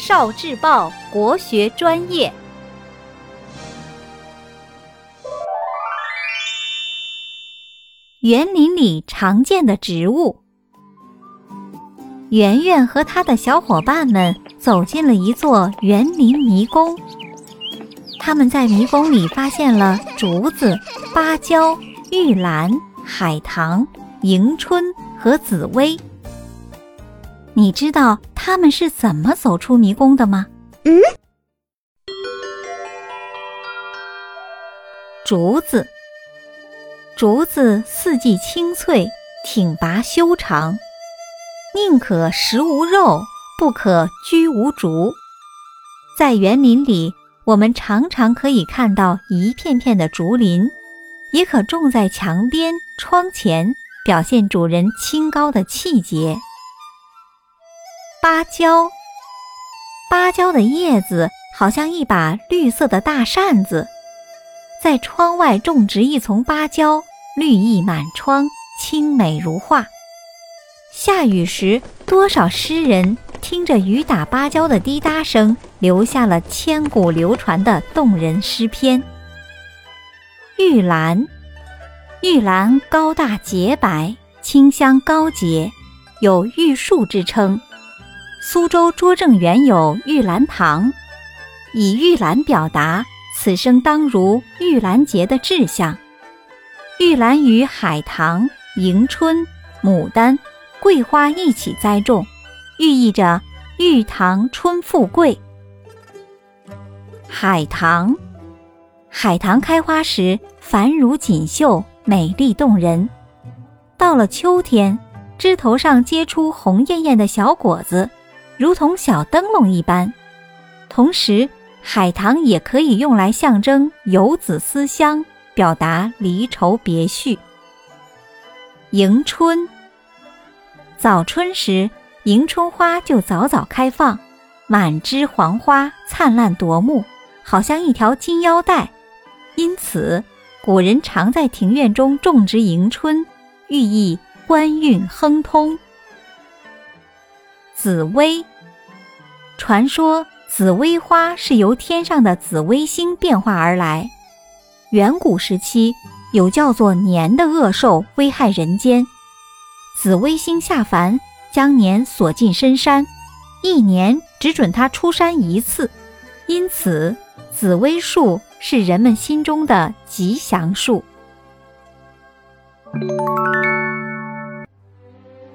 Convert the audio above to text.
少智报国学专业。园林里常见的植物。圆圆和他的小伙伴们走进了一座园林迷宫。他们在迷宫里发现了竹子、芭蕉、玉兰、海棠、迎春和紫薇。你知道他们是怎么走出迷宫的吗？嗯，竹子，竹子四季青翠，挺拔修长，宁可食无肉，不可居无竹。在园林里，我们常常可以看到一片片的竹林，也可种在墙边、窗前，表现主人清高的气节。芭蕉，芭蕉的叶子好像一把绿色的大扇子，在窗外种植一丛芭蕉，绿意满窗，清美如画。下雨时，多少诗人听着雨打芭蕉的滴答声，留下了千古流传的动人诗篇。玉兰，玉兰高大洁白，清香高洁，有玉树之称。苏州拙政园有玉兰堂，以玉兰表达此生当如玉兰节的志向。玉兰与海棠、迎春、牡丹、桂花一起栽种，寓意着玉堂春富贵。海棠，海棠开花时繁如锦绣，美丽动人。到了秋天，枝头上结出红艳艳的小果子。如同小灯笼一般，同时海棠也可以用来象征游子思乡，表达离愁别绪。迎春，早春时迎春花就早早开放，满枝黄花灿烂夺目，好像一条金腰带。因此，古人常在庭院中种植迎春，寓意官运亨通。紫薇。传说紫薇花是由天上的紫微星变化而来。远古时期，有叫做年的恶兽危害人间，紫微星下凡，将年锁进深山，一年只准他出山一次，因此紫薇树是人们心中的吉祥树。